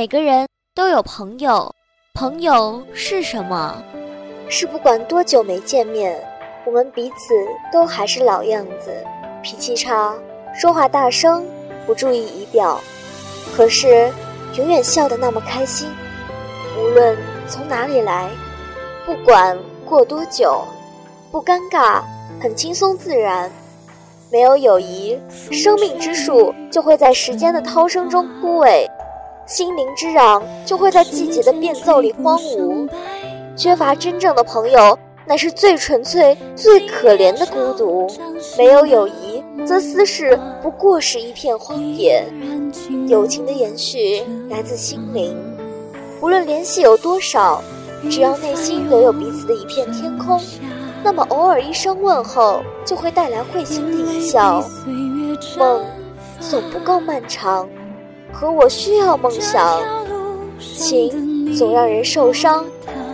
每个人都有朋友，朋友是什么？是不管多久没见面，我们彼此都还是老样子，脾气差，说话大声，不注意仪表，可是永远笑得那么开心。无论从哪里来，不管过多久，不尴尬，很轻松自然。没有友谊，生命之树就会在时间的涛声中枯萎。心灵之壤就会在季节的变奏里荒芜，缺乏真正的朋友，乃是最纯粹、最可怜的孤独。没有友谊，则私事不过是一片荒野。友情的延续来自心灵，无论联系有多少，只要内心留有彼此的一片天空，那么偶尔一声问候，就会带来会心的一笑。梦总不够漫长。可我需要梦想，情总让人受伤，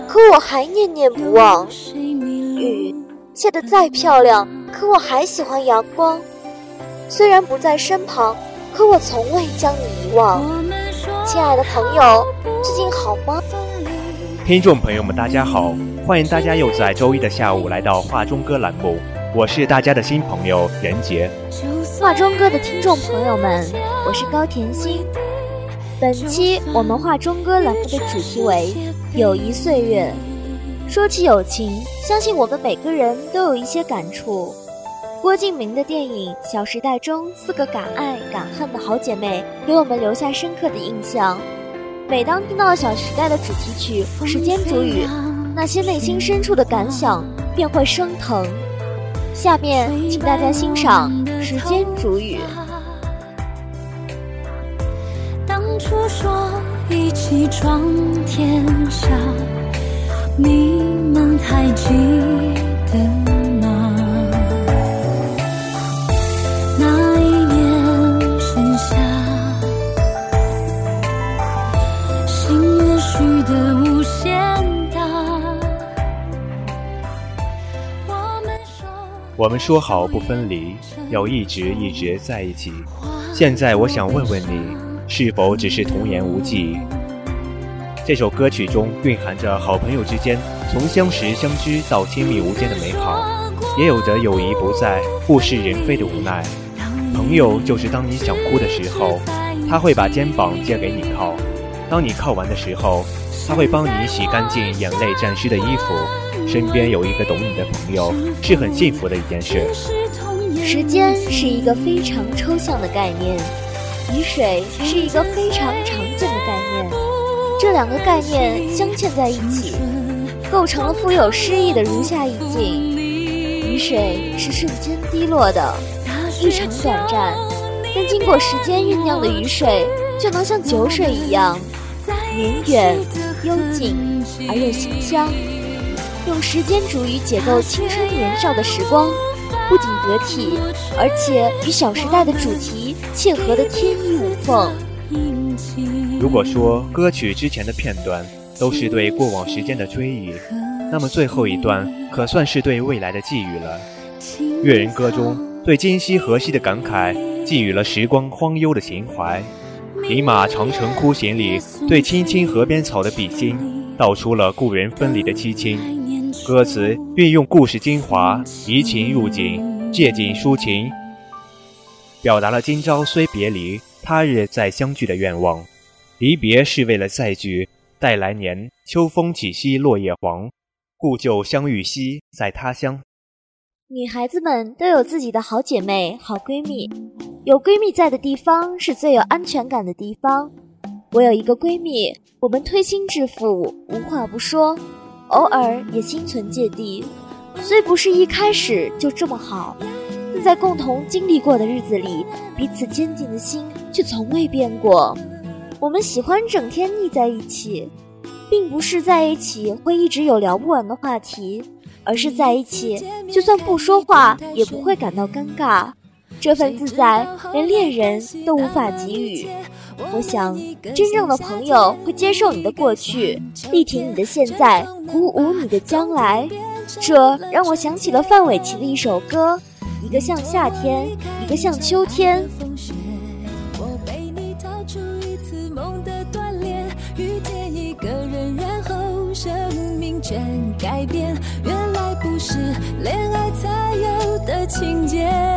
可我还念念不忘。雨下得再漂亮，可我还喜欢阳光。虽然不在身旁，可我从未将你遗忘。亲爱的朋友，最近好吗？听众朋友们，大家好，欢迎大家又在周一的下午来到画中歌栏目，我是大家的新朋友任杰。画中歌的听众朋友们，我是高甜心。本期我们画中歌栏目的主题为“友谊岁月”。说起友情，相信我们每个人都有一些感触。郭敬明的电影《小时代》中四个敢爱敢恨的好姐妹，给我们留下深刻的印象。每当听到《小时代》的主题曲《时间煮雨》，那些内心深处的感想便会升腾。下面，请大家欣赏《时间煮雨》。当初说一起闯天下，你们还记得？我们说好不分离，要一直一直在一起。现在我想问问你，是否只是童言无忌？这首歌曲中蕴含着好朋友之间从相识相知到亲密无间的美好，也有着友谊不在、物是人非的无奈。朋友就是当你想哭的时候，他会把肩膀借给你靠；当你靠完的时候，他会帮你洗干净眼泪沾湿的衣服。身边有一个懂你的朋友，是很幸福的一件事。时间是一个非常抽象的概念，雨水是一个非常常见的概念。这两个概念镶嵌在一起，构成了富有诗意的如下意境：雨水是瞬间滴落的，异常短暂，但经过时间酝酿的雨水，就能像酒水一样绵远、幽静而又馨香。用时间煮雨解构青春年少的时光，不仅得体，而且与《小时代》的主题切合的天衣无缝。如果说歌曲之前的片段都是对过往时间的追忆，那么最后一段可算是对未来的寄语了。《越人歌》中对今夕何夕的感慨，寄予了时光荒幽的情怀；《饮马长城哭行》里对青青河边草的比心，道出了故人分离的凄清。歌词运用故事精华，移情入景，借景抒情，表达了今朝虽别离，他日再相聚的愿望。离别是为了再聚，待来年秋风起兮落叶黄，故旧相遇兮在他乡。女孩子们都有自己的好姐妹、好闺蜜，有闺蜜在的地方是最有安全感的地方。我有一个闺蜜，我们推心置腹，无话不说。偶尔也心存芥蒂，虽不是一开始就这么好，但在共同经历过的日子里，彼此坚定的心却从未变过。我们喜欢整天腻在一起，并不是在一起会一直有聊不完的话题，而是在一起就算不说话也不会感到尴尬。这份自在连恋人都无法给予。我想真正的朋友会接受你的过去力挺你的现在鼓舞你的将来。这让我想起了范玮琪的一首歌一个像夏天一个像秋天。我你出一次梦的断裂遇见一个人然后生命全改变。原来不是恋爱才有的情节。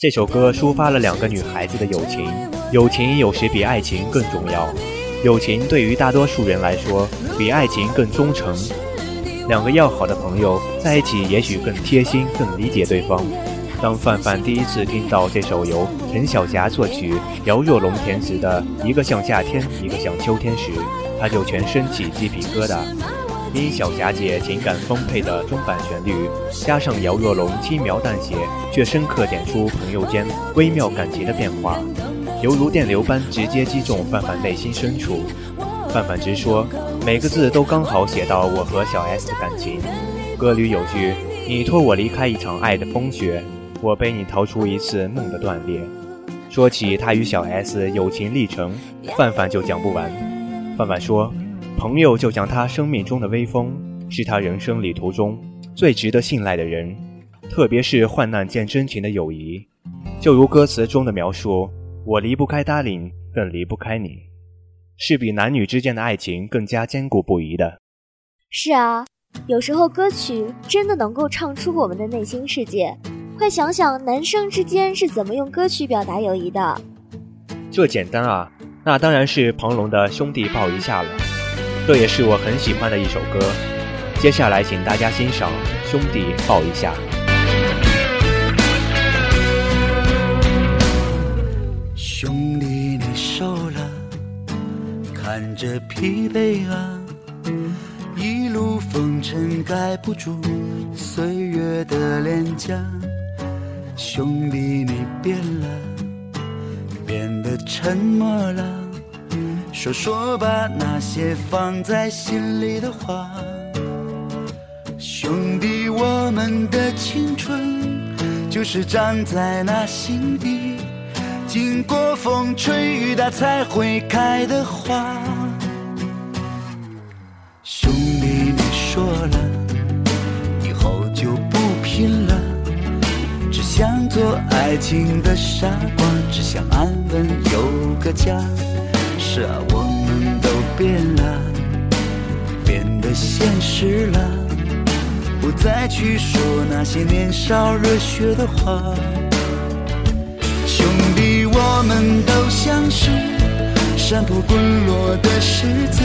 这首歌抒发了两个女孩子的友情，友情有时比爱情更重要，友情对于大多数人来说比爱情更忠诚。两个要好的朋友在一起，也许更贴心、更理解对方。当范范第一次听到这首由陈小霞作曲、姚若龙填词的《一个像夏天，一个像秋天》时，他就全身起鸡皮疙瘩。因小霞姐情感丰沛的中版旋律，加上姚若龙轻描淡写却深刻点出朋友间微妙感情的变化，犹如电流般直接击中范范内心深处。范范直说，每个字都刚好写到我和小 S 的感情。歌里有句：“你托我离开一场爱的风雪，我背你逃出一次梦的断裂。”说起他与小 S 友情历程，范范就讲不完。范范说。朋友就像他生命中的微风，是他人生旅途中最值得信赖的人，特别是患难见真情的友谊。就如歌词中的描述：“我离不开 Darling，更离不开你”，是比男女之间的爱情更加坚固不移的。是啊，有时候歌曲真的能够唱出我们的内心世界。快想想，男生之间是怎么用歌曲表达友谊的？这简单啊，那当然是庞龙的《兄弟抱一下》了。这也是我很喜欢的一首歌。接下来，请大家欣赏《兄弟抱一下》。兄弟，你瘦了，看着疲惫啊，一路风尘盖不住岁月的脸颊。兄弟，你变了，变得沉默了。说说吧，那些放在心里的话。兄弟，我们的青春就是长在那心底，经过风吹雨打才会开的花。兄弟，你说了，以后就不拼了，只想做爱情的傻瓜，只想安稳有个家。是啊，我们都变了，变得现实了，不再去说那些年少热血的话。兄弟，我们都像是山坡滚落的石子，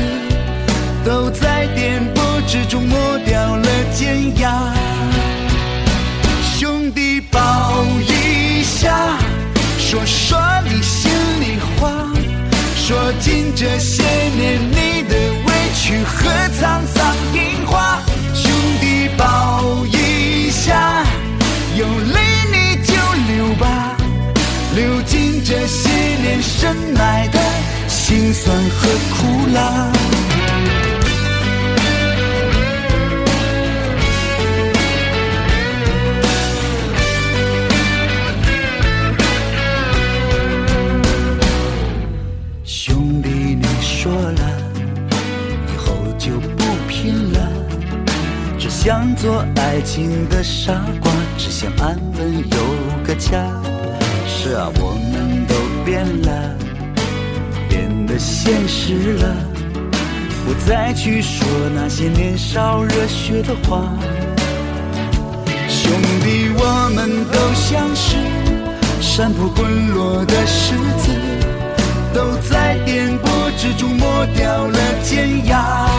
都在颠簸之中磨掉了尖牙。兄弟，尽这些年你的委屈和沧桑变化兄弟抱一下有泪你就流吧。流尽这些年深埋的辛酸和苦辣。想做爱情的傻瓜，只想安稳有个家。是啊，我们都变了，变得现实了，不再去说那些年少热血的话。兄弟，我们都像是山坡滚落的石子，都在颠簸之中磨掉了尖牙。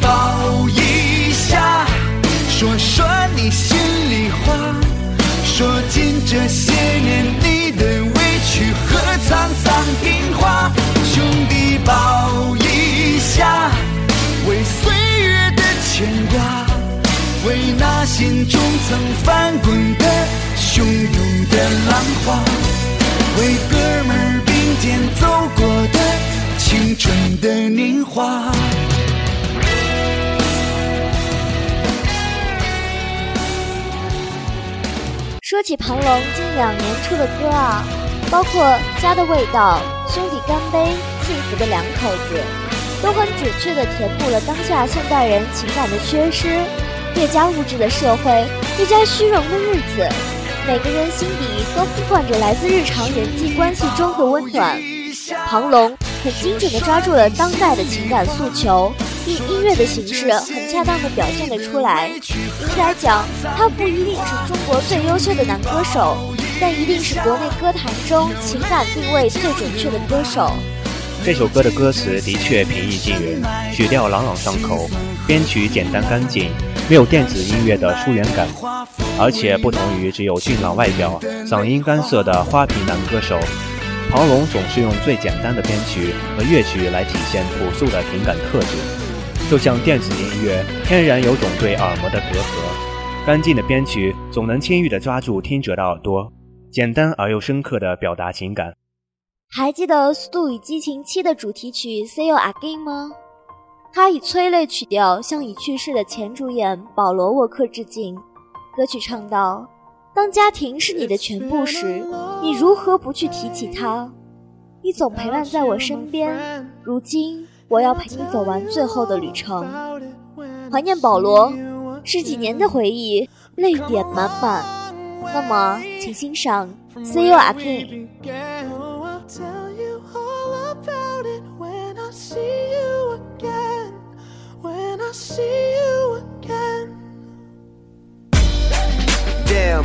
抱一下，说说你心里话，说尽这些年你的委屈和沧桑变化。兄弟，抱一下，为岁月的牵挂。为那心中曾翻滚的汹涌的浪花，为哥们并肩走过的青春的年华。说起庞龙近两年出的歌啊，包括《家的味道》《兄弟干杯》《幸福的两口子》，都很准确地填补了当下现代人情感的缺失。越加物质的社会，越加虚荣的日子，每个人心底都呼唤着来自日常人际关系中的温暖。庞龙很精准地抓住了当代的情感诉求，以音乐的形式很恰当地表现了出来。应该讲，他不一定是中国最优秀的男歌手，但一定是国内歌坛中情感定位最准确的歌手。这首歌的歌词的确平易近人，曲调朗朗上口，编曲简单干净，没有电子音乐的疏远感。而且不同于只有俊朗外表、嗓音干涩的花瓶男歌手，庞龙总是用最简单的编曲和乐曲来体现朴素的情感特质。就像电子音乐，天然有种对耳膜的隔阂；干净的编曲总能轻易地抓住听者的耳朵，简单而又深刻地表达情感。还记得《速度与激情七》的主题曲《See You Again》吗？它以催泪曲调向已去世的前主演保罗·沃克致敬。歌曲唱道：“当家庭是你的全部时，你如何不去提起它？你总陪伴在我身边，如今我要陪你走完最后的旅程。怀念保罗，十几年的回忆，泪点满满。那么，请欣赏《See You Again》。” see you again. Damn,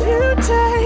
You take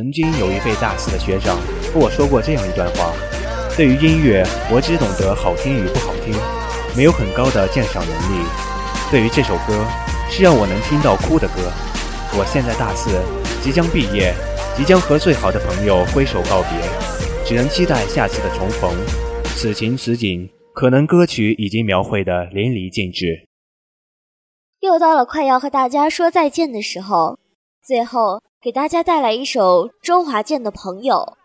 曾经有一位大四的学长和我说过这样一段话：对于音乐，我只懂得好听与不好听，没有很高的鉴赏能力。对于这首歌，是让我能听到哭的歌。我现在大四，即将毕业，即将和最好的朋友挥手告别，只能期待下次的重逢。此情此景，可能歌曲已经描绘的淋漓尽致。又到了快要和大家说再见的时候，最后给大家带来一首周华健的《朋友》。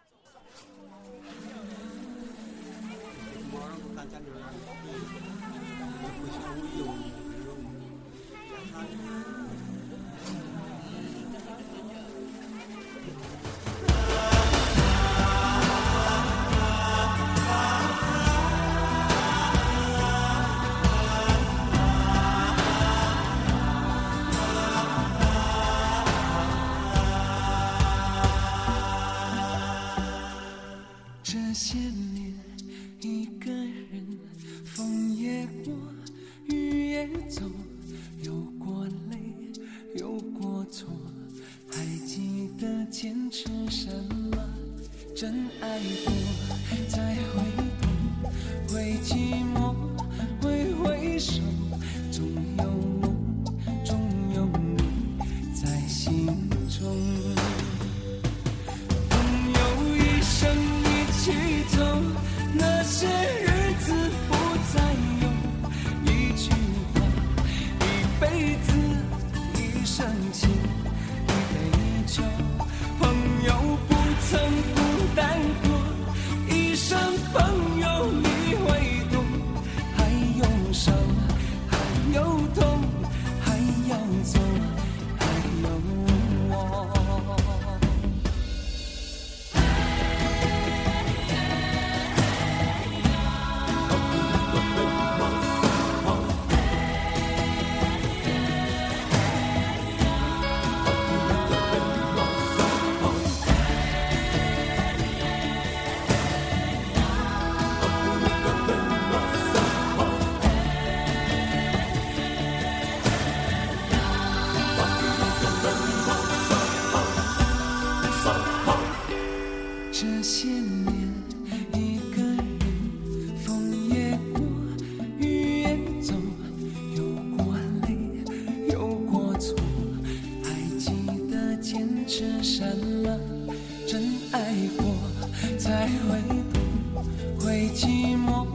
寞，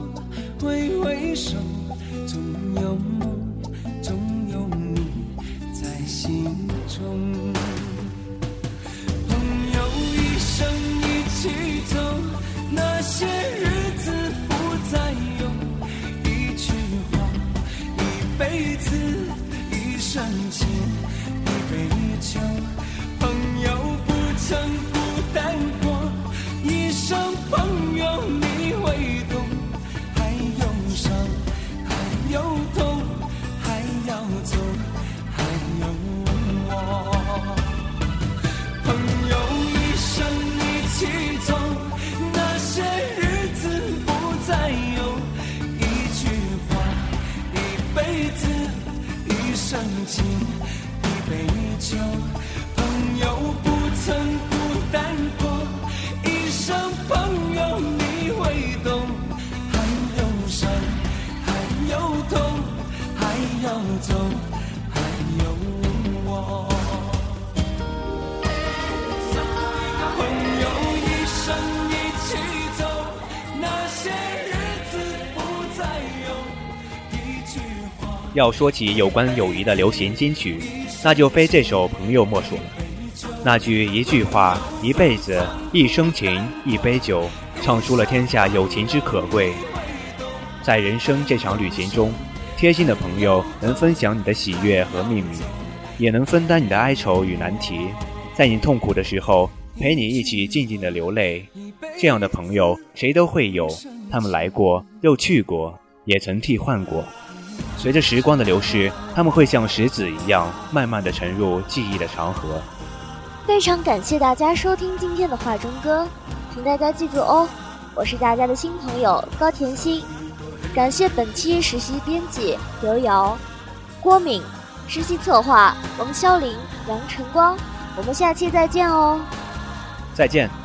挥挥手，总有一杯酒。要说起有关友谊的流行金曲，那就非这首《朋友》莫属了。那句一句话，一辈子，一生情，一杯酒，唱出了天下友情之可贵。在人生这场旅行中，贴心的朋友能分享你的喜悦和秘密，也能分担你的哀愁与难题，在你痛苦的时候陪你一起静静的流泪。这样的朋友谁都会有，他们来过又去过，也曾替换过。随着时光的流逝，他们会像石子一样，慢慢的沉入记忆的长河。非常感谢大家收听今天的画中歌，请大家记住哦，我是大家的新朋友高甜心。感谢本期实习编辑刘瑶、郭敏，实习策划王潇林、杨晨光。我们下期再见哦，再见。